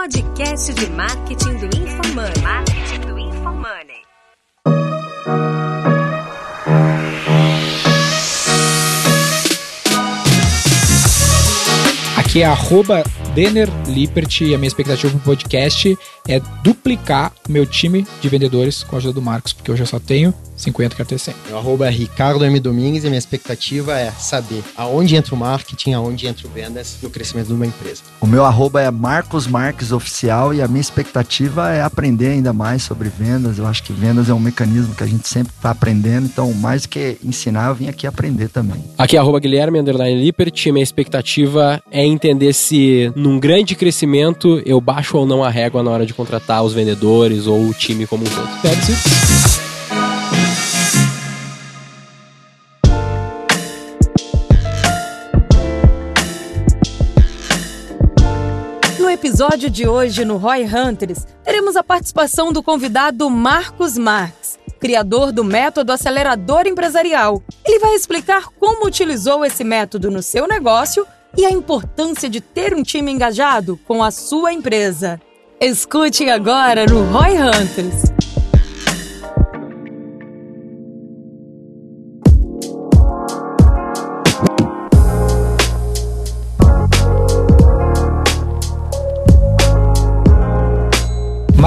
podcast de marketing do InfoMoney. Marketing do InfoMoney. Aqui é arroba Denner Lippert e a minha expectativa pro podcast é duplicar o meu time de vendedores com a ajuda do Marcos, porque eu já só tenho 50 quero ter 100. Meu arroba é Ricardo M. Domingues e minha expectativa é saber aonde entra o marketing, aonde entra o vendas no crescimento de uma empresa. O meu arroba é Marcos Marques Oficial e a minha expectativa é aprender ainda mais sobre vendas. Eu acho que vendas é um mecanismo que a gente sempre está aprendendo, então mais do que ensinar, eu vim aqui aprender também. Aqui é arroba Guilherme Underline Lippert e minha expectativa é entender se num grande crescimento eu baixo ou não a régua na hora de contratar os vendedores ou o time como um todo. That's it. No episódio de hoje, no Roy Hunters, teremos a participação do convidado Marcos Marx, criador do método acelerador empresarial. Ele vai explicar como utilizou esse método no seu negócio e a importância de ter um time engajado com a sua empresa. Escute agora no Roy Hunters.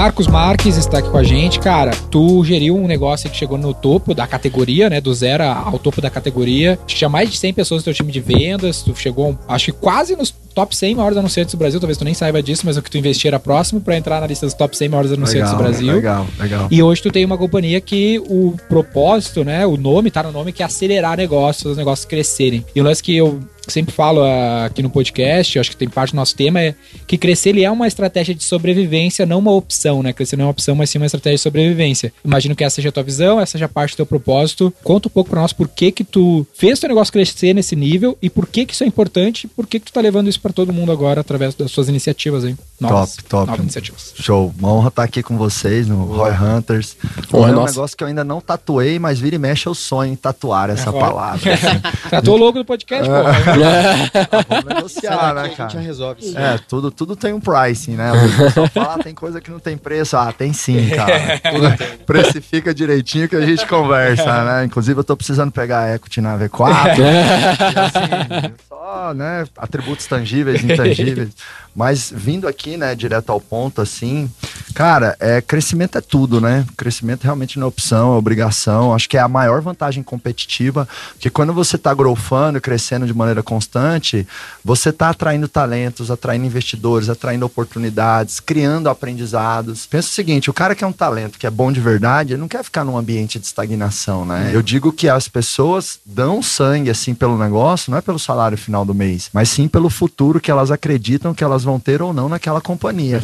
Marcos Marques está aqui com a gente. Cara, tu geriu um negócio que chegou no topo da categoria, né? Do zero ao topo da categoria. Tinha mais de 100 pessoas no teu time de vendas. Tu chegou, acho que quase nos top 100 maiores anunciantes do Brasil. Talvez tu nem saiba disso, mas o que tu investia era próximo para entrar na lista dos top 100 maiores anunciantes Legal, do Brasil. legal, legal. E hoje tu tem uma companhia que o propósito, né? O nome tá no nome que é acelerar negócios, os negócios crescerem. E o lance que eu sempre falo ah, aqui no podcast, eu acho que tem parte do nosso tema, é que crescer ele é uma estratégia de sobrevivência, não uma opção, né? Crescer não é uma opção, mas sim uma estratégia de sobrevivência. Imagino que essa seja a tua visão, essa seja parte do teu propósito. Conta um pouco pra nós por que que tu fez teu negócio crescer nesse nível e por que que isso é importante por que que tu tá levando isso pra todo mundo agora através das suas iniciativas aí. Novas, Top, top. Novas iniciativas. Show. Uma honra estar aqui com vocês no Roy Hunters. Honra é um nossa. negócio que eu ainda não tatuei, mas vira e mexe eu sonho em tatuar essa Agora. palavra. assim. Tratou o logo do podcast, pô. Vamos negociar, né, a gente já cara? resolve isso? É, tudo, tudo tem um pricing, né? O pessoal fala, ah, tem coisa que não tem preço. Ah, tem sim, cara. Tudo tem. Precifica direitinho que a gente conversa, né? Inclusive, eu tô precisando pegar a equity na V4. e assim, só, né? Atributos tangíveis, intangíveis. Mas vindo aqui, né, direto ao ponto, assim, cara, é, crescimento é tudo, né? Crescimento realmente não é opção, é obrigação. Acho que é a maior vantagem competitiva, porque quando você tá growthando e crescendo de maneira constante, você tá atraindo talentos, atraindo investidores, atraindo oportunidades, criando aprendizados. Pensa o seguinte, o cara que é um talento, que é bom de verdade, ele não quer ficar num ambiente de estagnação, né? Eu digo que as pessoas dão sangue, assim, pelo negócio, não é pelo salário final do mês, mas sim pelo futuro que elas acreditam que elas vão ter ou não naquela companhia.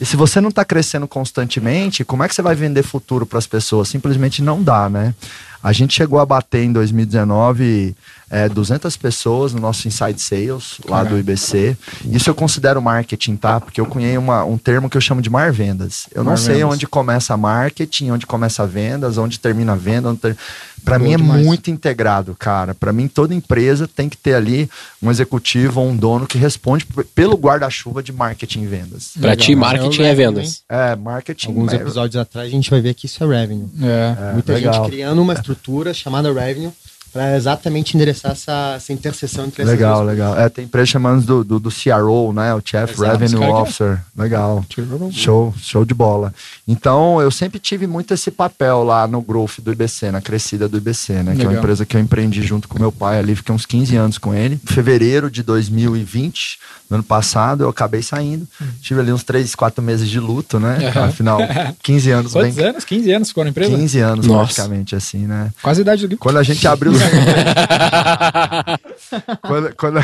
E se você não está crescendo constantemente, como é que você vai vender futuro para as pessoas? Simplesmente não dá, né? A gente chegou a bater em 2019 é, 200 pessoas no nosso Inside Sales, lá do IBC. Isso eu considero marketing, tá? Porque eu cunhei uma, um termo que eu chamo de mar vendas. Eu não Mar sei vendas. onde começa marketing, onde começa vendas, onde termina a venda. Onde ter... Para mim é demais. muito integrado, cara. Para mim, toda empresa tem que ter ali um executivo ou um dono que responde pelo guarda-chuva de marketing e vendas. Pra Legal. ti, marketing é vendas. É, marketing. Alguns é- episódios atrás a gente vai ver que isso é revenue. É. Muita legal. gente criando uma estrutura chamada revenue para exatamente endereçar essa, essa interseção entre essas Legal, legal. É, tem empresa chamando do, do, do CRO, né? O Chief Exato. Revenue é- Officer. Legal. Show, show de bola. Então, eu sempre tive muito esse papel lá no growth do IBC, na crescida do IBC, né? Que é Legal. uma empresa que eu empreendi junto com meu pai ali, fiquei uns 15 anos com ele. Em fevereiro de 2020, no ano passado, eu acabei saindo. Tive ali uns 3, 4 meses de luto, né? Aham. Afinal, 15 anos Quantos bem. anos? 15 anos ficou na empresa? 15 anos, Nossa. praticamente, assim, né? Quase a idade do Gui. Quando a gente abriu os quando, quando...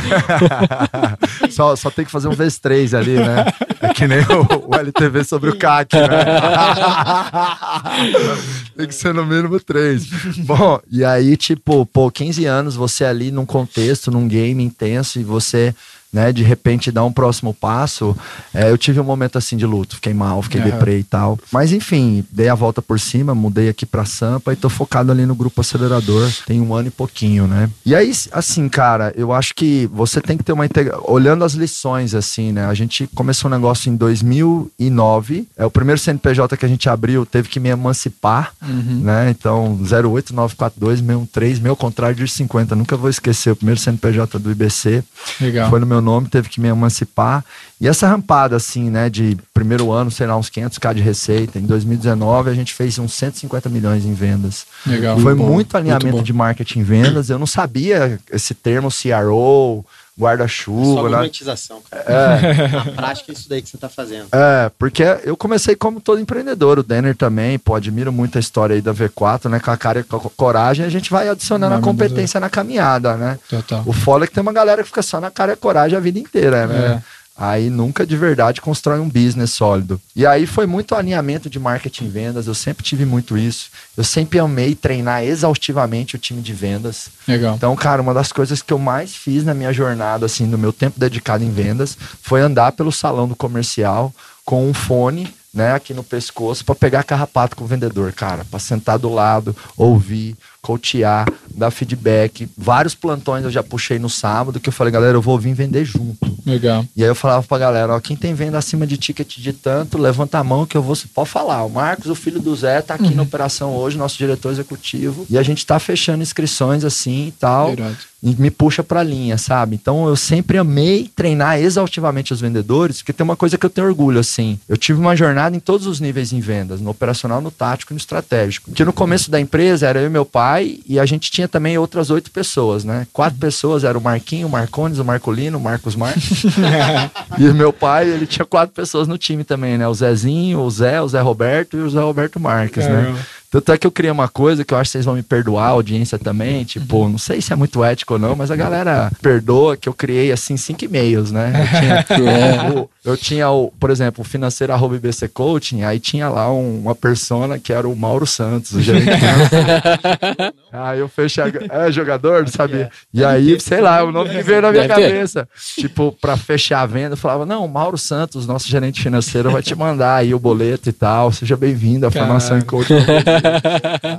só, só tem que fazer um vezes três ali, né? É que nem o, o LTV sobre o CAC, né? tem que ser no mínimo três. Bom, e aí, tipo, pô, 15 anos você ali num contexto, num game intenso, e você né, de repente dar um próximo passo, é, eu tive um momento assim de luto, fiquei mal, fiquei Aham. deprê e tal. Mas enfim, dei a volta por cima, mudei aqui pra Sampa e tô focado ali no grupo acelerador, tem um ano e pouquinho, né? E aí, assim, cara, eu acho que você tem que ter uma integra... olhando as lições assim, né? A gente começou um negócio em 2009, é o primeiro CNPJ que a gente abriu, teve que me emancipar, Uhum. né? Então, 08942 613, meu contrário de 50, nunca vou esquecer, o primeiro CNPJ do IBC Legal. foi no meu nome, teve que me emancipar. E essa rampada, assim, né, de primeiro ano, sei lá, uns 500k de receita. Em 2019, a gente fez uns 150 milhões em vendas. Legal. Foi bom, muito alinhamento muito de marketing vendas. Eu não sabia esse termo CRO, Só guarda-chuva, né? monetização, cara. É, Na prática, é isso daí que você tá fazendo. é, porque eu comecei como todo empreendedor, o Denner também, pô, admiro muito a história aí da V4, né? Com a cara e com a coragem, a gente vai adicionando a competência na caminhada, né? Total. O foda é que tem uma galera que fica só na cara e coragem a vida inteira, né? É. Aí nunca de verdade constrói um business sólido. E aí foi muito alinhamento de marketing e vendas, eu sempre tive muito isso. Eu sempre amei treinar exaustivamente o time de vendas. Legal. Então, cara, uma das coisas que eu mais fiz na minha jornada, assim, no meu tempo dedicado em vendas, foi andar pelo salão do comercial com um fone, né, aqui no pescoço, para pegar carrapato com o vendedor, cara, para sentar do lado, ouvir, coachear, dar feedback. Vários plantões eu já puxei no sábado que eu falei, galera, eu vou vir vender junto. Legal. E aí eu falava pra galera, ó, quem tem venda acima de ticket de tanto, levanta a mão que eu vou. Pode falar. O Marcos, o filho do Zé, tá aqui na operação hoje, nosso diretor executivo. E a gente tá fechando inscrições assim e tal. Irado. Me puxa pra linha, sabe? Então eu sempre amei treinar exaustivamente os vendedores, porque tem uma coisa que eu tenho orgulho, assim. Eu tive uma jornada em todos os níveis em vendas, no operacional, no tático e no estratégico. Porque no começo da empresa era eu e meu pai, e a gente tinha também outras oito pessoas, né? Quatro pessoas eram o Marquinho, o Marcones, o Marcolino, o Marcos Marques. e o meu pai, ele tinha quatro pessoas no time também, né? O Zezinho, o Zé, o Zé Roberto e o Zé Roberto Marques, né? Tanto é que eu criei uma coisa que eu acho que vocês vão me perdoar, a audiência também. Tipo, não sei se é muito ético ou não, mas a galera perdoa que eu criei assim cinco e-mails, né? Eu tinha, o, eu tinha o, por exemplo, o financeiro arroba IBC Coaching, aí tinha lá um- uma persona que era o Mauro Santos, o gerente financeiro. Aí eu fechei. a- É jogador, não sabia? E aí, sei lá, o nome que veio na minha cabeça. Tipo, pra fechar a venda, eu falava: não, o Mauro Santos, nosso gerente financeiro, vai te mandar aí o boleto e tal. Seja bem-vindo à formação em coaching.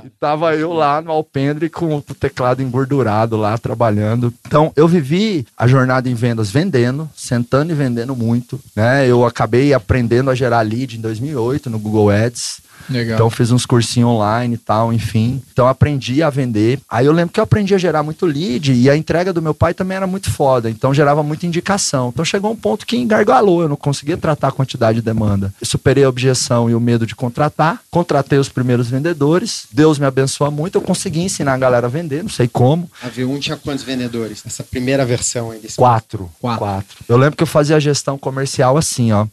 E tava eu lá no alpendre com o teclado engordurado lá, trabalhando. Então, eu vivi a jornada em vendas vendendo, sentando e vendendo muito, né? Eu acabei aprendendo a gerar lead em 2008 no Google Ads. Legal. Então fiz uns cursinhos online e tal, enfim. Então aprendi a vender. Aí eu lembro que eu aprendi a gerar muito lead e a entrega do meu pai também era muito foda. Então gerava muita indicação. Então chegou um ponto que engargalou, eu não conseguia tratar a quantidade de demanda. Eu superei a objeção e o medo de contratar. Contratei os primeiros vendedores. Deus me abençoa muito. Eu consegui ensinar a galera a vender, não sei como. A V1 tinha quantos vendedores? Essa primeira versão aí desse Quatro. Quatro. Eu lembro que eu fazia a gestão comercial assim, ó.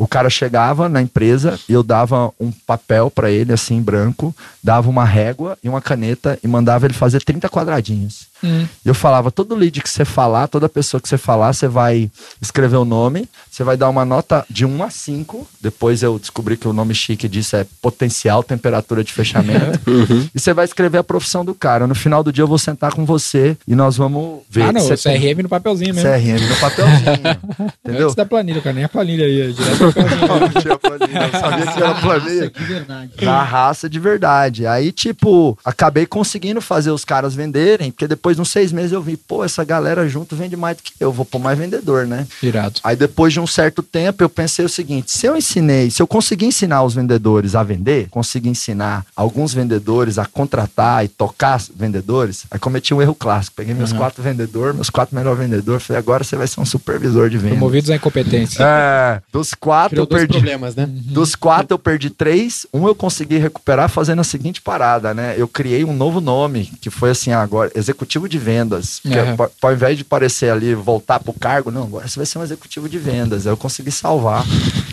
O cara chegava na empresa e eu dava um papel pra ele, assim, branco, dava uma régua e uma caneta e mandava ele fazer 30 quadradinhos. Hum. E eu falava, todo lead que você falar, toda pessoa que você falar, você vai escrever o nome, você vai dar uma nota de 1 a 5. Depois eu descobri que o nome chique disso é potencial temperatura de fechamento. E você vai escrever a profissão do cara. No final do dia eu vou sentar com você e nós vamos ver. Ah, não, CRM no papelzinho mesmo. CRM no papelzinho. entendeu? Antes da planilha, cara. Nem a planilha aí. é Direto. Não, não tinha planilha, eu sabia que era planilha. Na raça de verdade. Aí, tipo, acabei conseguindo fazer os caras venderem, porque depois de uns seis meses eu vi, pô, essa galera junto vende mais do que eu, vou pôr mais vendedor, né? Irado. Aí depois de um certo tempo eu pensei o seguinte: se eu ensinei, se eu conseguir ensinar os vendedores a vender, conseguir ensinar alguns vendedores a contratar e tocar vendedores, aí cometi um erro clássico. Peguei meus Uhum. quatro vendedores, meus quatro melhores vendedores, falei, agora você vai ser um supervisor de venda. Promovidos à incompetência. É, dos quatro Criou eu dois perdi. problemas, né? Dos quatro eu perdi três, um eu consegui recuperar fazendo a seguinte parada, né? Eu criei um novo nome, que foi assim, agora, executivo de vendas. Pa- Ao invés de parecer ali, voltar pro cargo, não, agora você vai ser um executivo de vendas. Eu consegui salvar.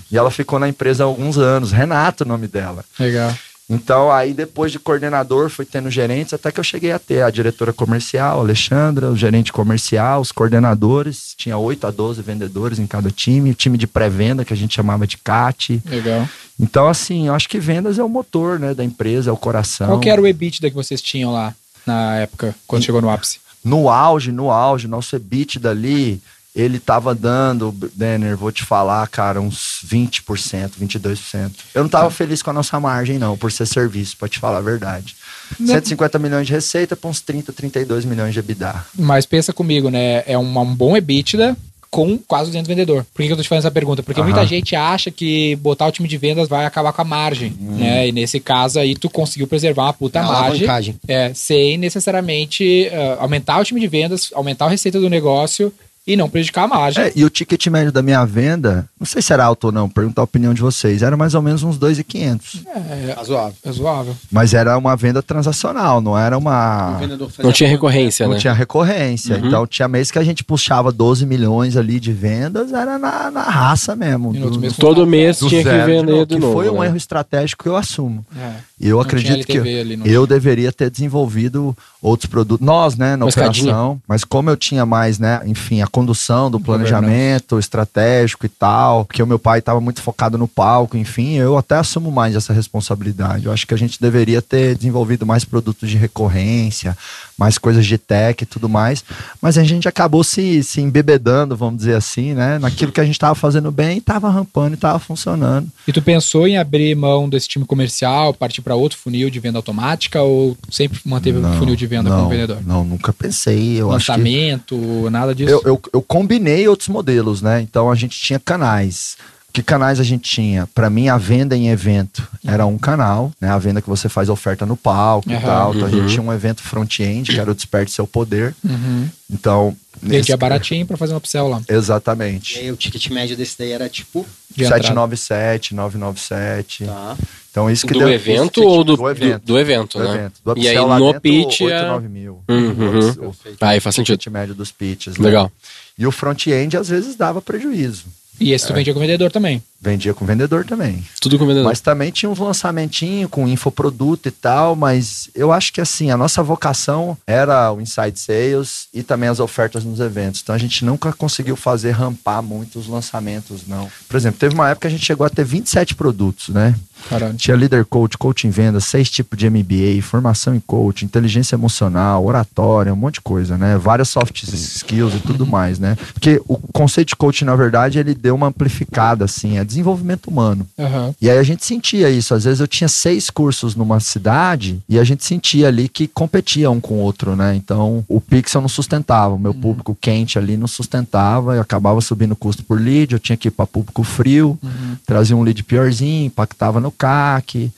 E ela ficou na empresa há alguns anos. Renato, o nome dela. Legal. Então, aí depois de coordenador, fui tendo gerentes, até que eu cheguei a ter a diretora comercial, Alexandra, o gerente comercial, os coordenadores. Tinha 8 a 12 vendedores em cada time, o time de pré-venda, que a gente chamava de CAT. Legal. Então, assim, eu acho que vendas é o motor, né, da empresa, é o coração. Qual que era o EBITDA que vocês tinham lá na época, quando chegou no ápice? No auge, no auge, nosso EBITDA ali, ele tava dando, Denner, vou te falar, cara, uns 20%, 22%. Eu não tava feliz com a nossa margem, não, por ser serviço, pra te falar a verdade. 150 milhões de receita para uns 30, 32 milhões de EBITDA. Mas pensa comigo, né? É um, um bom EBITDA com quase 200 vendedor. Por que, eu tô te fazendo essa pergunta? Porque Aham. muita gente acha que botar o time de vendas vai acabar com a margem, né? E nesse caso aí tu conseguiu preservar uma puta É margem. É, sem necessariamente ah, aumentar o time de vendas, aumentar a receita do negócio e não prejudicar a margem. É, e o ticket médio da minha venda, não sei se era alto ou não, perguntar a opinião de vocês, era mais ou menos uns 2,500. É, Razoável. razoável. Mas era uma venda transacional, não era uma. Não tinha recorrência, Não né? tinha recorrência. Uhum. Então tinha mês que a gente puxava 12 milhões ali de vendas, era na, na raça mesmo. Do- mês Todo mês do tinha que zero de vender novo, de que novo. foi um né? erro estratégico que eu assumo. É. E eu Não acredito que ali, não eu deveria ter desenvolvido outros produtos. Nós, né, na escadinha. operação. Mas como eu tinha mais, né, enfim, a condução do planejamento estratégico e tal, porque o meu pai estava muito focado no palco, enfim, eu até assumo mais essa responsabilidade. Eu acho que a gente deveria ter desenvolvido mais produtos de recorrência, mais coisas de tech e tudo mais. Mas a gente acabou se, se embebedando, vamos dizer assim, né, naquilo que a gente estava fazendo bem e estava rampando e estava funcionando. E tu pensou em abrir mão desse time comercial, partir para outro funil de venda automática ou sempre manteve um funil de venda não, como vendedor? Não, nunca pensei. Eu acho que Lançamento, nada disso? eu, eu, eu combinei outros modelos, né? Então a gente tinha canais. Que canais a gente tinha? Para mim, a venda em evento era um canal, né? A venda que você faz oferta no palco e Aham. tal. Então a Uhum. gente tinha um evento front-end, que era o Desperte Seu Poder. Uhum. Então. Vendia nesse- baratinho para fazer um upsell lá. E Exatamente. aí o ticket médio desse daí era tipo. De entrada. 797, 997. Tá. Então isso que Do deu- evento ou do, do evento? do, do evento, Do né? evento. Do E aí no dentro, pitch 8, é- 9 mil. Uhum. O- o- Aí faz sentido. ticket médio dos pitches. né? Legal. E o front-end às vezes dava prejuízo. E esse tu vendia com vendedor também. Vendia com vendedor também. Tudo com vendedor. Mas também tinha uns lançamentinhos com infoproduto e tal, mas eu acho que assim, a nossa vocação era o inside sales e também as ofertas nos eventos. Então a gente nunca conseguiu fazer rampar muito os lançamentos, não. Por exemplo, teve uma época que a gente chegou a ter 27 produtos, né? Caralho. Tinha líder coach, coaching vendas, seis tipos de MBA, formação em coach, inteligência emocional, oratória, um monte de coisa, né? Várias soft skills e tudo mais, né? Porque o conceito de coaching, na verdade, ele deu uma amplificada, assim, é desenvolvimento humano. Aham. E aí a gente sentia isso. Às vezes eu tinha seis cursos numa cidade e a gente sentia ali que competia um com o outro, né? Então o Pixel não sustentava, o meu público quente ali não sustentava, eu acabava subindo o custo por lead, eu tinha que ir para público frio, trazia um lead piorzinho, impactava no CAC.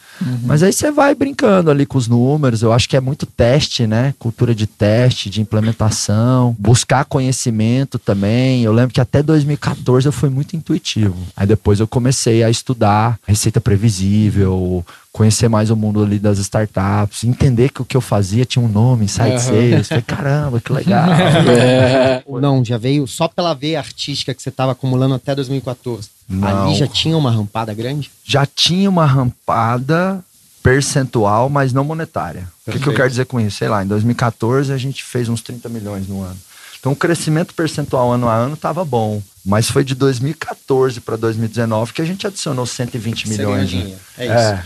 Mas aí você vai brincando ali com os números, eu acho que é muito teste, né? Cultura de teste, de implementação, buscar conhecimento também. Eu lembro que até 2014 eu fui muito intuitivo. Aí depois eu comecei a estudar receita previsível, conhecer mais o mundo ali das startups, entender que o que eu fazia tinha um nome, Inside Aham. Sales. Falei, caramba, que legal. É, não, já veio só pela veia artística que você estava acumulando até 2014. Não. Ali já tinha uma rampada grande? Já tinha uma rampada percentual, mas não monetária. O que, que eu Perfeito. quero dizer com isso? Sei lá, em 2014 a gente fez uns 30 milhões no ano. Então o crescimento percentual ano a ano estava bom. Mas foi de 2014 para 2019 que a gente adicionou 120 Você ganhou milhões. né? dinheiro. É isso. É.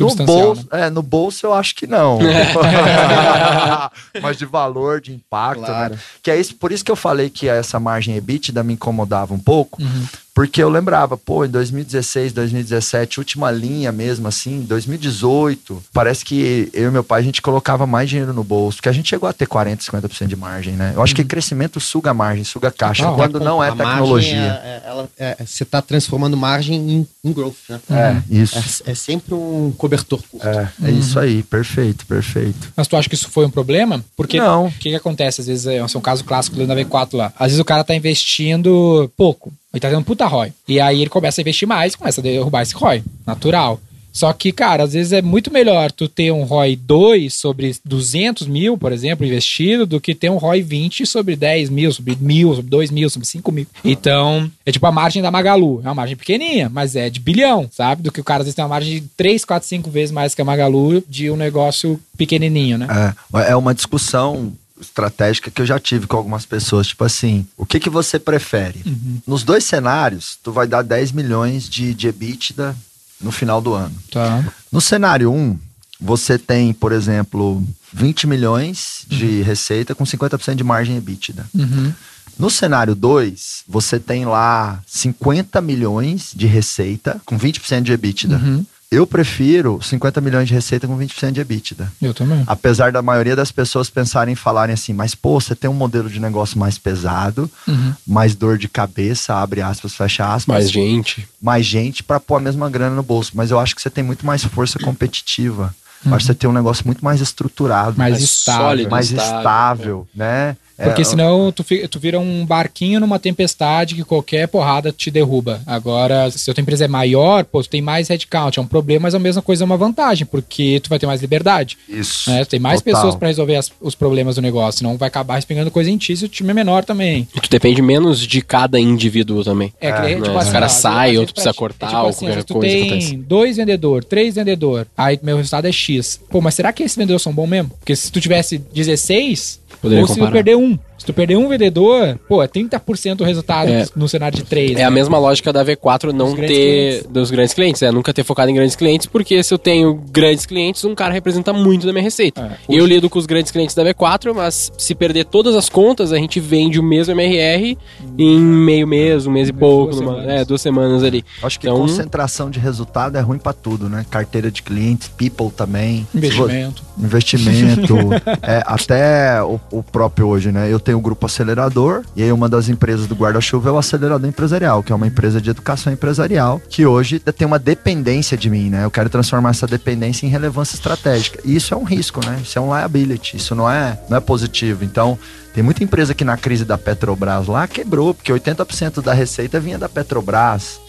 No bolso, é, no bolso eu acho que não. Mas de valor, de impacto, Claro. né? Que é isso, por isso que eu falei que essa margem EBITDA me incomodava um pouco, Uhum. Porque eu lembrava, pô, em 2016, 2017, última linha mesmo assim, 2018, parece que eu e meu pai a gente colocava mais dinheiro no bolso, porque a gente chegou a ter 40, 50% de margem, né? Eu acho que crescimento suga margem, suga caixa, Total. quando não é tecnologia. é- é- ela- é- você está transformando margem em, em growth, né? É, isso. É, é sempre um cobertor curto. É, é isso aí, perfeito, perfeito. Mas tu acha que isso foi um problema? Porque Não. o que, que acontece? Às vezes, é, é um caso clássico da V4 lá. Às vezes o cara tá investindo pouco. Ele tá tendo um puta ROI. E aí ele começa a investir mais e começa a derrubar esse ROI. Natural. Só que, cara, às vezes é muito melhor tu ter um ROI 2 sobre 200 mil, por exemplo, investido, do que ter um ROI 20 sobre 10 mil, sobre mil, sobre 2 mil, sobre 5 mil. Então, é tipo a margem da Magalu. É uma margem pequenininha, mas é de bilhão, sabe? Do que o cara às vezes tem uma margem de 3, 4, 5 vezes mais que a Magalu de um negócio pequenininho, né? É, é uma discussão estratégica que eu já tive com algumas pessoas, tipo assim, o que que você prefere? Nos dois cenários, tu vai dar 10 milhões de, de EBITDA no final do ano. Tá. No cenário 1, você tem, por exemplo, 20 milhões de receita com 50% de margem EBITDA. Uhum. No cenário 2, você tem lá 50 milhões de receita com 20% de EBITDA. Uhum. Eu prefiro 50 milhões de receita com 20% de EBITDA. Eu também. Apesar da maioria das pessoas pensarem em falarem assim, mas pô, você tem um modelo de negócio mais pesado, Uhum. mais dor de cabeça, abre aspas, fecha aspas, Mais gente. mais gente pra pôr a mesma grana no bolso. Mas eu acho que você tem muito mais força competitiva. Eu acho que você tem um negócio muito mais estruturado, Mais Mais estável. sólido. mais estável, estável, né? Porque É, senão tu, tu vira um barquinho numa tempestade que qualquer porrada te derruba. Agora, se a tua empresa é maior, pô, tu tem mais headcount. É um problema, mas a mesma coisa é uma vantagem, porque tu vai ter mais liberdade. Isso. Né? Tu tem mais Total. pessoas pra resolver as- os problemas do negócio. Senão vai acabar respingando coisa em ti se o time é menor também. E tu depende menos de cada indivíduo também. É, que, É, tipo né? assim, Os caras às vezes- saem, às vezes outro precisa pra ti- cortar, é tipo ou assim, qualquer tu coisa tem acontece. dois vendedor, três vendedor, aí meu resultado é X. Pô, mas será que esses vendedores são bons mesmo? Porque se tu tivesse 16, Poderia ou se tu comparar. perder um. Tu perder um vendedor, pô, é 30% o resultado É. no cenário de três. É a né? mesma lógica da V4 não Dos grandes ter clientes. dos grandes clientes, é nunca ter focado em grandes clientes, porque se eu tenho grandes clientes, um cara representa muito da minha receita. É. Eu lido com os grandes clientes da V4, mas se perder todas as contas, a gente vende o mesmo MRR em meio mês, um mês e pouco, duas numa- semanas. é, duas semanas ali. Acho que Então- concentração de resultado é ruim pra tudo, né? Carteira de clientes, people também. Investimento. investimento, é, até o, o próprio hoje, né? Eu tenho o grupo acelerador e aí uma das empresas do guarda-chuva é o acelerador empresarial, que é uma empresa de educação empresarial que hoje tem uma dependência de mim, né? Eu quero transformar essa dependência em relevância estratégica. E isso é um risco, né? Isso é um liability, isso não é, não é positivo. Então, tem muita empresa que na crise da Petrobras lá quebrou, porque 80% da receita vinha da Petrobras.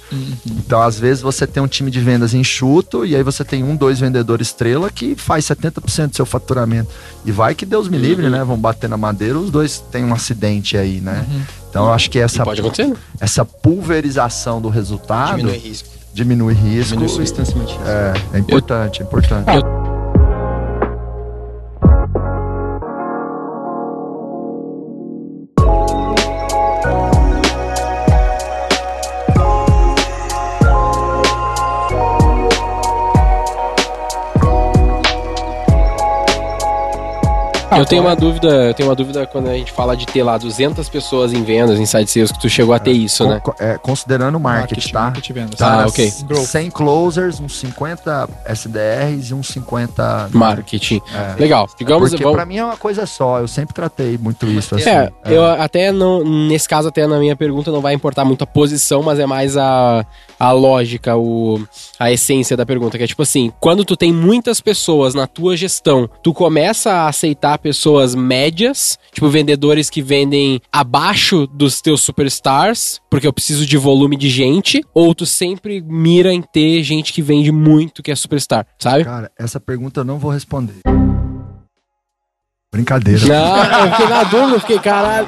Então, às vezes, você tem um time de vendas enxuto e aí você tem um, dois vendedores estrela que faz 70% do seu faturamento. E vai que Deus me livre, né? Vão bater na madeira, os dois têm um acidente aí, né? Então, eu acho que essa, pode acontecer, né? essa pulverização do resultado Diminui diminui, risco. risco. Diminui substancialmente. risco. É, é importante, é importante. Eu tenho uma dúvida, eu tenho uma dúvida quando a gente fala de ter lá 200 pessoas em vendas, em side sales, que tu chegou a ter isso, né? É, considerando o marketing, tá? marketing, vendas. Tá, Tá, ok. Growth. 100 closers, uns 50 SDRs e uns 50... Marketing. É. Legal. Digamos, Porque vamos, pra mim é uma coisa só, eu sempre tratei muito isso assim. É, eu até não. Nesse caso, até na minha pergunta, não vai importar muito a posição, mas é mais a, a lógica, o, a essência da pergunta. Que é tipo assim: quando tu tem muitas pessoas na tua gestão, tu começa a aceitar pessoas médias, tipo vendedores que vendem abaixo dos teus superstars, porque eu preciso de volume de gente, ou tu sempre mira em ter gente que vende muito, que é superstar, sabe? Cara, essa pergunta eu não vou responder. Brincadeira. Não, eu fiquei na dúvida, eu fiquei, caralho.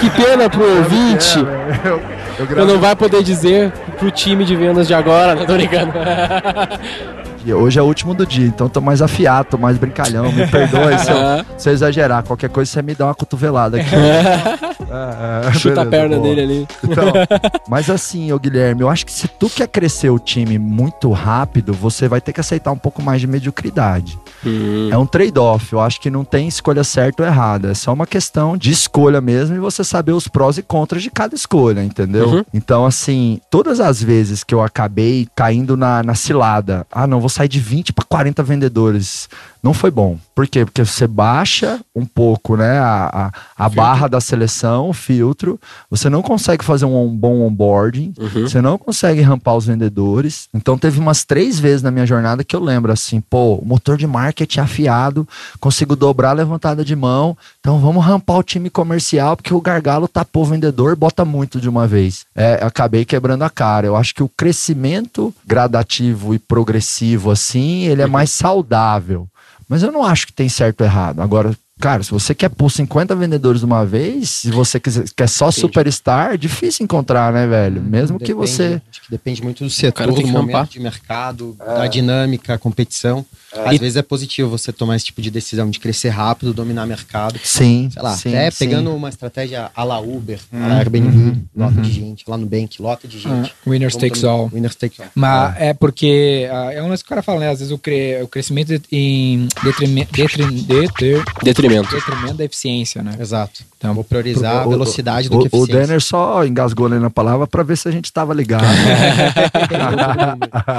Que pena pro ouvinte. É, eu, eu Eu não vai poder dizer pro time de vendas de agora, não tô brincando. aqui. Hoje é o último do dia, então tô mais afiado, tô mais brincalhão. Me perdoe se eu, se eu exagerar. Qualquer coisa você me dá uma cotovelada aqui. É, é, Chuta a beleza, perna boa. dele ali. Então, mas assim, ô Guilherme, eu acho que se tu quer crescer o time muito rápido, você vai ter que aceitar um pouco mais de mediocridade. Hum, É um trade-off. Eu acho que não tem escolha certa ou errada. É só uma questão de escolha mesmo e você saber os prós e contras de cada escolha, entendeu? Uhum. Então, assim, todas as vezes que eu acabei caindo na, na cilada, ah, não, vou sair de 20 para 40 vendedores. Não foi bom. Por quê? Porque você baixa um pouco, né, a, a, a barra da seleção, o filtro. Você não consegue fazer um bom onboarding. uhum. Você não consegue rampar os vendedores. Então teve umas três vezes na minha jornada que eu lembro assim, pô, o motor de marketing afiado, consigo dobrar a levantada de mão. Então vamos rampar o time comercial, porque o gargalo tapou o vendedor, bota muito de uma vez. É, acabei quebrando a cara. Eu acho que o crescimento gradativo e progressivo, assim, ele é mais saudável. Mas eu não acho que tem certo ou errado. Agora, cara, se você quer pôr 50 vendedores de uma vez, se você quiser, quer só Entendi. superstar, é difícil encontrar, né, velho? Mesmo que Depende, você. Acho que depende muito do setor, do que momento de mercado, da dinâmica, a Às vezes é positivo você tomar esse tipo de decisão de crescer rápido, dominar mercado. Sim, Sei lá, sim, até sim. pegando uma estratégia à la Uber, à la Airbnb, lota de gente, lá no Bank, lota de gente. Ah, winners takes all. Winners takes all. Mas é, porque ah, é um lance que o cara fala, né? Às vezes o, cre- o crescimento em detrimento, Detrimento. detrimento da eficiência, né? Exato. Então, Vou priorizar a O- velocidade do o, que a o eficiência. Denner só engasgou ali na palavra para ver se a gente tava ligado.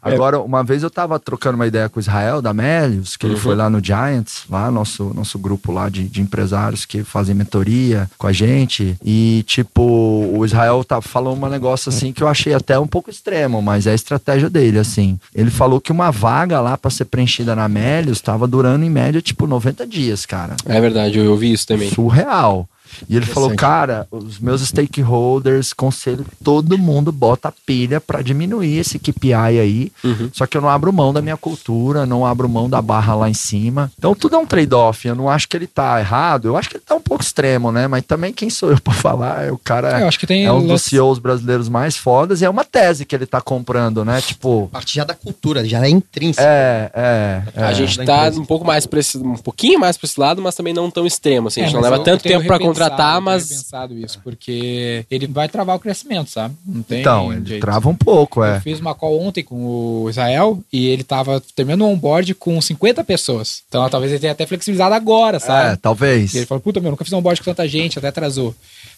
Agora, uma vez eu tava trocando uma ideia com o Israel da Melius, que ele foi lá no Giants, lá nosso, nosso grupo lá de, de empresários que fazem mentoria com a gente. E, tipo, o Israel tá, falou um negócio assim que eu achei até um pouco extremo, mas é a estratégia dele, assim. Ele falou que uma vaga lá para ser preenchida na Melius tava durando em média, tipo, 90 dias, cara É verdade, eu ouvi isso também. surreal. E ele falou, cara, os meus stakeholders, conselho, todo mundo bota a pilha pra diminuir esse KPI aí. Uhum. Só que eu não abro mão da minha cultura, não abro mão da barra lá em cima. Então tudo é um trade-off. Eu não acho que ele tá errado. Eu acho que ele tá um pouco extremo, né? Mas também quem sou eu pra falar? É o cara eu acho que tem é um dos CEOs brasileiros mais fodas e é uma tese que ele tá comprando, né? Tipo, Parte já da cultura, já é intrínseca. é, é. é. A gente da tá um pouco mais pra esse, um pouquinho mais pra esse lado, mas também não tão extremo, assim. A gente É, não mas leva tanto tempo pra repensado, contratar, mas pensado isso, porque ele vai travar o crescimento, sabe? Não tem Então, ele jeito. trava um pouco, Eu é. fiz uma call ontem com o Israel e ele tava terminando um onboard com 50 pessoas. Então talvez ele tenha até flexibilizado agora, É, sabe? talvez. E ele falou, puta, meu, nunca fiz um onboard com tanta gente, até atrasou.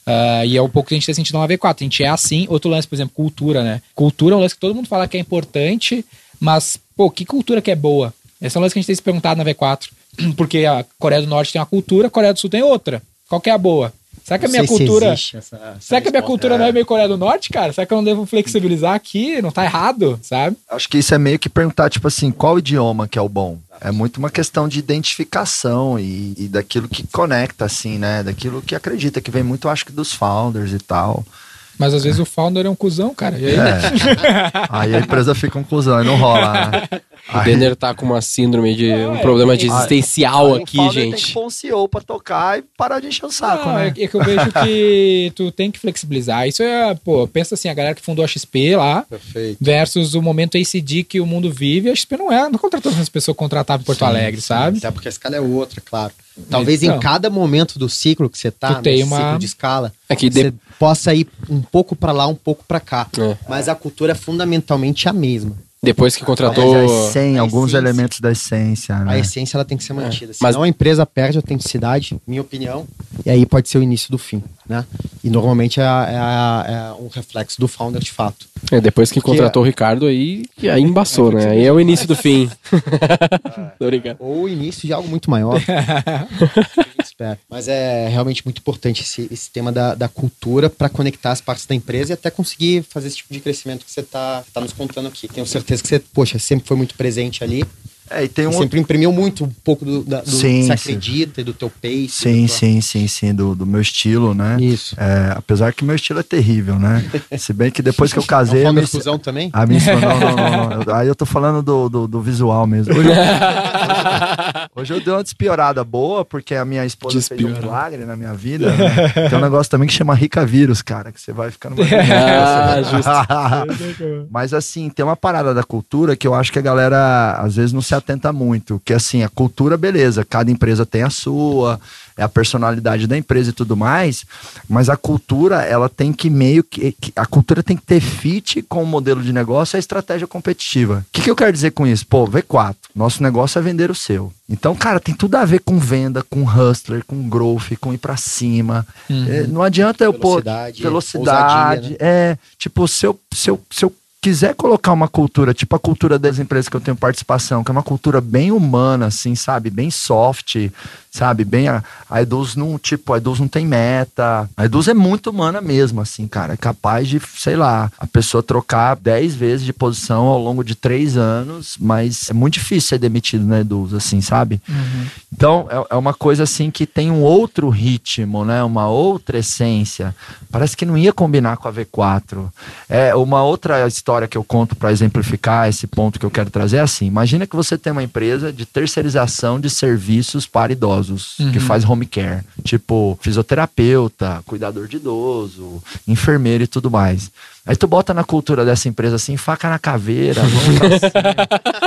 Ah, e é um pouco que a gente tem sentido na V4. A gente é assim. Outro lance, por exemplo, cultura, né? Cultura é um lance que todo mundo fala que é importante, mas, pô, que cultura que é boa? Esse é um lance que a gente tem se perguntado na V4. Porque a Coreia do Norte tem uma cultura, a Coreia do Sul tem outra. Qual que é a boa? Será que a minha se cultura. existe essa- essa Será que a minha cultura não é meio Coreia do Norte, cara? Será que eu não devo flexibilizar aqui? Não tá errado, sabe? Acho que isso é meio que perguntar, tipo assim, qual idioma que é o bom? É muito uma questão de identificação e, e daquilo que conecta, assim, né? Daquilo que acredita, que vem muito, acho que, dos founders e tal. Mas às vezes o founder é um cuzão, cara. E aí, É. aí a empresa fica um cuzão, aí não rola, né? o Denner tá com uma síndrome de. um é, problema de aí- existencial Aí aqui, o founder Tem gente. que pôr um CEO pra tocar e parar de encher o saco, Não, né? é, é que eu vejo que tu tem que flexibilizar. Isso é, pô, pensa assim, a galera que fundou a XP lá Perfeito. versus o momento ACD que o mundo vive. A XP não é, não contratou as pessoas que contratavam em Porto Sim, Alegre, sim, sabe? Até porque a escala é outra, claro. Talvez Então. em cada momento do ciclo que você tá, tem nesse uma- ciclo de escala, É que de- você possa ir um pouco pra lá, um pouco pra cá. É. Mas a cultura é fundamentalmente a mesma. Depois que contratou. Mas a essência, a alguns essência. elementos da essência, A né? essência ela tem que ser mantida. Mas- Senão a empresa perde a autenticidade, minha opinião, e aí pode ser o início do fim, né? E normalmente é, a- é a- é um reflexo do founder de fato. É, depois que contratou o Ricardo, aí, e aí embaçou, né? Aí é o início do fim. Tô brincando. Ou o início de algo muito maior. Espera. Mas é realmente muito importante esse, esse tema da, da cultura para conectar as partes da empresa e até conseguir fazer esse tipo de crescimento que você está tá nos contando aqui. Tenho certeza que você, poxa, sempre foi muito presente ali. É, e tem um sempre imprimiu muito um pouco do, da, do Sim, que você sim. acredita e do teu pace. Sim, tua- sim, sim, sim, do, do meu estilo, né? Isso. É, apesar que meu estilo é terrível, né? Se bem que depois que eu É casei. a founder minha- fusão também? a minha esposa- não, não, não, não. Aí eu tô falando do, do, do visual mesmo. Hoje eu, hoje eu dei uma despiorada boa, porque a minha esposa fez um milagre na minha vida. né? Tem um negócio também que chama Rica Vírus, cara, que você vai ficando mais Ah, justo. Mas assim, tem uma parada da cultura que eu acho que a galera às vezes não se atenta muito. Que assim, a cultura, beleza, cada empresa tem a sua, é a personalidade da empresa e tudo mais, mas a cultura, ela tem que meio que. A cultura tem que ter fit com o modelo de negócio e a estratégia competitiva. O que, que eu quero dizer com isso? Pô, V4, nosso negócio é vender o seu. Então, cara, tem tudo a ver com venda, com hustler, com growth, com ir pra cima. É, não adianta eu pôr Velocidade, velocidade. ousadia, né? É, tipo, se eu, se, eu, se eu quiser colocar uma cultura, tipo a cultura das empresas que eu tenho participação, que é uma cultura bem humana, assim, sabe? Bem soft, sabe? Bem. A, a Eduz não, tipo, a Eduz não tem meta. A Eduz é muito humana mesmo, assim, cara. É capaz de, sei lá, a pessoa trocar 10 vezes de posição ao longo de três anos, mas é muito difícil ser demitido na Eduz, assim, sabe? Então, é, é uma coisa assim que tem um outro ritmo, né? Uma outra essência. Parece que não ia combinar com a V4. É uma outra história que eu conto para exemplificar esse ponto que eu quero trazer é assim: imagina que você tem uma empresa de terceirização de serviços para idosos, que faz home care, tipo fisioterapeuta, cuidador de idoso, enfermeiro e tudo mais. Aí tu bota na cultura dessa empresa assim, faca na caveira, vamos pra cima.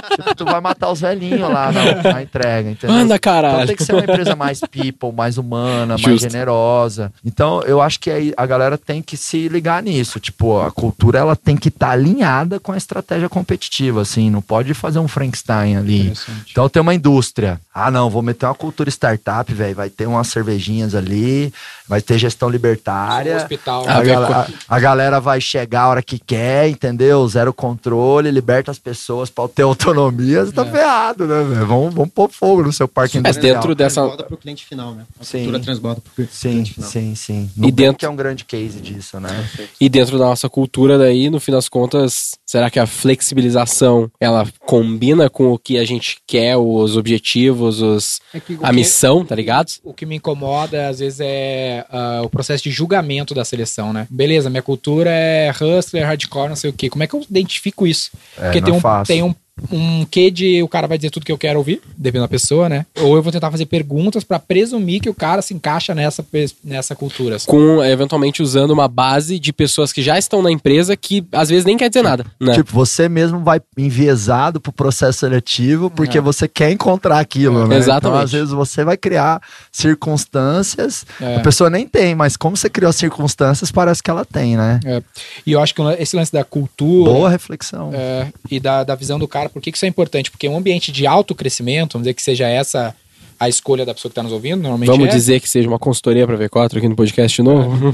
tipo, tu vai matar os velhinhos lá na, na entrega, entendeu? Anda, Então caralho. tem que ser uma empresa mais people, mais humana, mais Justo. generosa. Então eu acho que aí a galera tem que se ligar nisso. Tipo, a cultura ela tem que estar alinhada com a estratégia competitiva, assim. Não pode fazer um Frankenstein ali. Então tem uma indústria. Ah, não, vou meter uma cultura startup, velho. Vai ter umas cervejinhas ali, vai ter gestão Um libertária. hospital. Ah, A, a- a galera vai chegar a hora que quer, entendeu? Zero controle, liberta as pessoas pra ter autonomia. Você tá É. ferrado, né, velho? Vamos, vamos pôr fogo no seu parque Mas industrial. dentro dessa- Transborda pro cliente final, né? A Sim. cultura transborda pro cli- Sim, cliente final. sim, sim. E E dentro- dentro que é um grande case disso, né? E dentro da nossa cultura daí, no fim das contas, será que a flexibilização, ela combina com o que a gente quer, os objetivos, os, É que a que- missão, tá ligado? O que me incomoda, às vezes, é ah, o processo de julgamento da seleção, né? Beleza, minha cultura é hustler, hardcore, não sei o quê. Como é que eu identifico isso? É, Porque não tem é um, fácil. tem um, um quê de o cara vai dizer tudo que eu quero ouvir, dependendo da pessoa, né? Ou eu vou tentar fazer perguntas pra presumir que o cara se encaixa nessa, nessa cultura. assim. Com, eventualmente, usando uma base de pessoas que já estão na empresa que, às vezes, nem quer dizer nada, né? Tipo, você mesmo vai enviesado pro processo seletivo porque É. você quer encontrar aquilo, né? Exatamente. Então, às vezes, você vai criar circunstâncias. É. A pessoa nem tem, mas como você criou as circunstâncias, parece que ela tem, né? É. E eu acho que esse lance da cultura. Boa reflexão. É, e da, da visão do cara, por que, que isso é importante? Porque um ambiente de alto crescimento, vamos dizer que seja essa a escolha da pessoa que está nos ouvindo, normalmente Vamos é, dizer que seja uma consultoria pra V4 aqui no podcast de novo?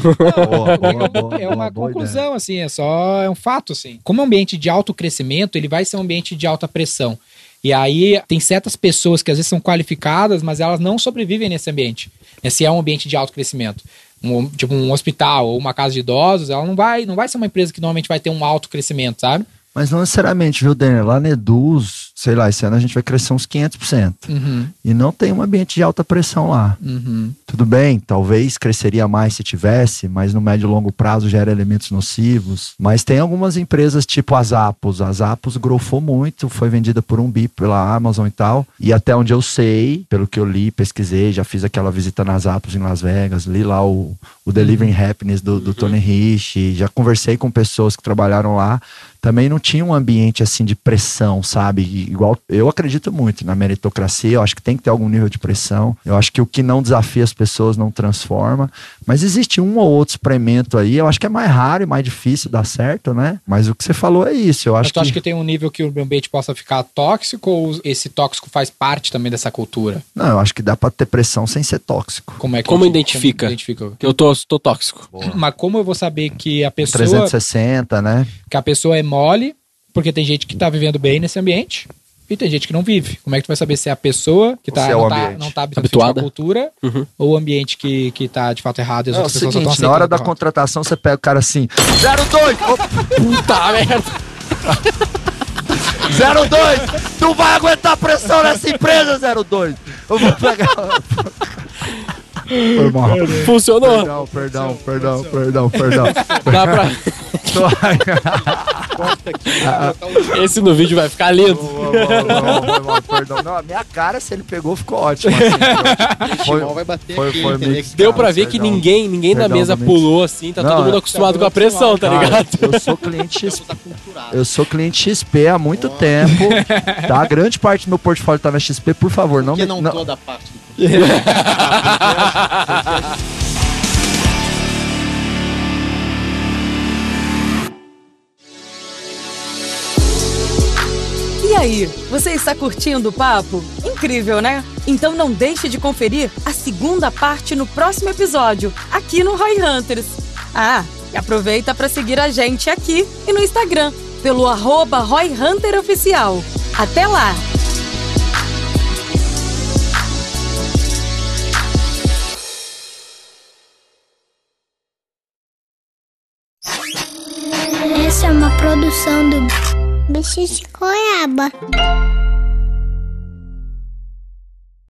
É uma, conclusão, assim, é só é um fato, assim. Como é um ambiente de alto crescimento, ele vai ser um ambiente de alta pressão. E aí tem certas pessoas que às vezes são qualificadas, mas elas não sobrevivem nesse ambiente. Se é um ambiente de alto crescimento. Um, tipo um hospital ou uma casa de idosos, ela não vai, não vai ser uma empresa que normalmente vai ter um alto crescimento, sabe? Mas não necessariamente, viu, Daniel? Lá na Eduz, sei lá, esse ano a gente vai crescer uns 500%. Uhum, E não tem um ambiente de alta pressão lá. uhum. Tudo bem, talvez cresceria mais se tivesse, mas no médio e longo prazo gera elementos nocivos. Mas tem algumas empresas tipo a Zappos. A Zappos grofou muito, foi vendida por um bi pela Amazon e tal. E até onde eu sei, pelo que eu li, pesquisei, já fiz aquela visita nas Zappos em Las Vegas, li lá o, o Delivering Happiness do, do Tony Rich, já conversei com pessoas que trabalharam lá. Também não tinha um ambiente assim de pressão, sabe? Igual eu acredito muito na meritocracia, eu acho que tem que ter algum nível de pressão. Eu acho que o que não desafia as pessoas não transforma. Mas existe um ou outro experimento aí, eu acho que é mais raro e mais difícil dar certo, né? Mas o que você falou é isso. Eu Mas acho tu que, acha que tem um nível que o ambiente possa ficar tóxico ou esse tóxico faz parte também dessa cultura? Não, eu acho que dá pra ter pressão sem ser tóxico. Como é que Como eu- identifica? Como identifica? Que eu tô, tô tóxico. Mas como eu vou saber que a pessoa, 360, né? que a pessoa é mole, porque tem gente que tá vivendo bem nesse ambiente e tem gente que não vive. Como é que tu vai saber se é a pessoa que tá, se é o não, tá, ambiente? não tá Habituada. à cultura Uhum. ou o ambiente que, que tá de fato errado e as Não, é o outras pessoas só seguinte, estão na hora da contratação você pega o cara assim, 02, Puta merda! 02, tu vai aguentar pressão nessa empresa, 02. Eu vou pegar... Foi mal. Funcionou! Perdão, perdão, perdão, perdão, perdão. Dá pra... Esse no vídeo vai ficar lindo. Perdão, não, a minha cara, se ele pegou, ficou ótimo. assim, foi, Timol vai bater foi- foi mix. Deu Cara, pra ver que perdão. ninguém, ninguém na mesa pulou assim, tá Não, todo mundo acostumado com a pressão, tá Cara, ligado? eu sou cliente XP. Tá. Eu sou cliente XP há muito tempo. Tá? Grande parte do meu portfólio tá na XP, por favor, não Por que me. não, não- toda a parte do E aí, você está curtindo o papo? Incrível, né? Então não deixe de conferir a segunda parte no próximo episódio, aqui no Roy Hunters. Ah, e aproveita para seguir a gente aqui e no Instagram, pelo arroba Roy Hunter Oficial. Até lá! Produção do Bicho de Goiaba.